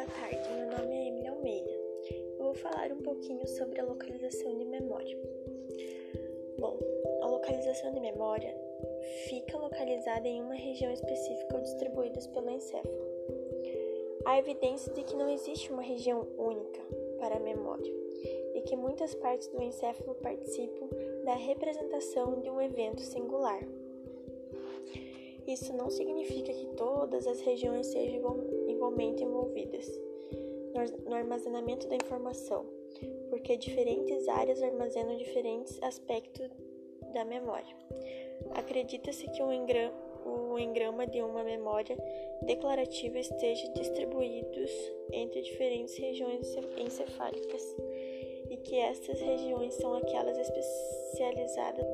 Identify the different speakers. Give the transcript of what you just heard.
Speaker 1: boa tarde. Meu nome é Emily Almeida. Eu vou falar um pouquinho sobre a localização de memória. Bom, a localização de memória fica localizada em uma região específica ou distribuídas pelo encéfalo. Há evidência de que não existe uma região única para a memória e que muitas partes do encéfalo participam da representação de um evento singular. Isso não significa que todas as regiões sejam igualmente envolvidas no armazenamento da informação, porque diferentes áreas armazenam diferentes aspectos da memória. Acredita-se que o engrama, o engrama de uma memória declarativa esteja distribuídos entre diferentes regiões encefálicas e que estas regiões são aquelas especializadas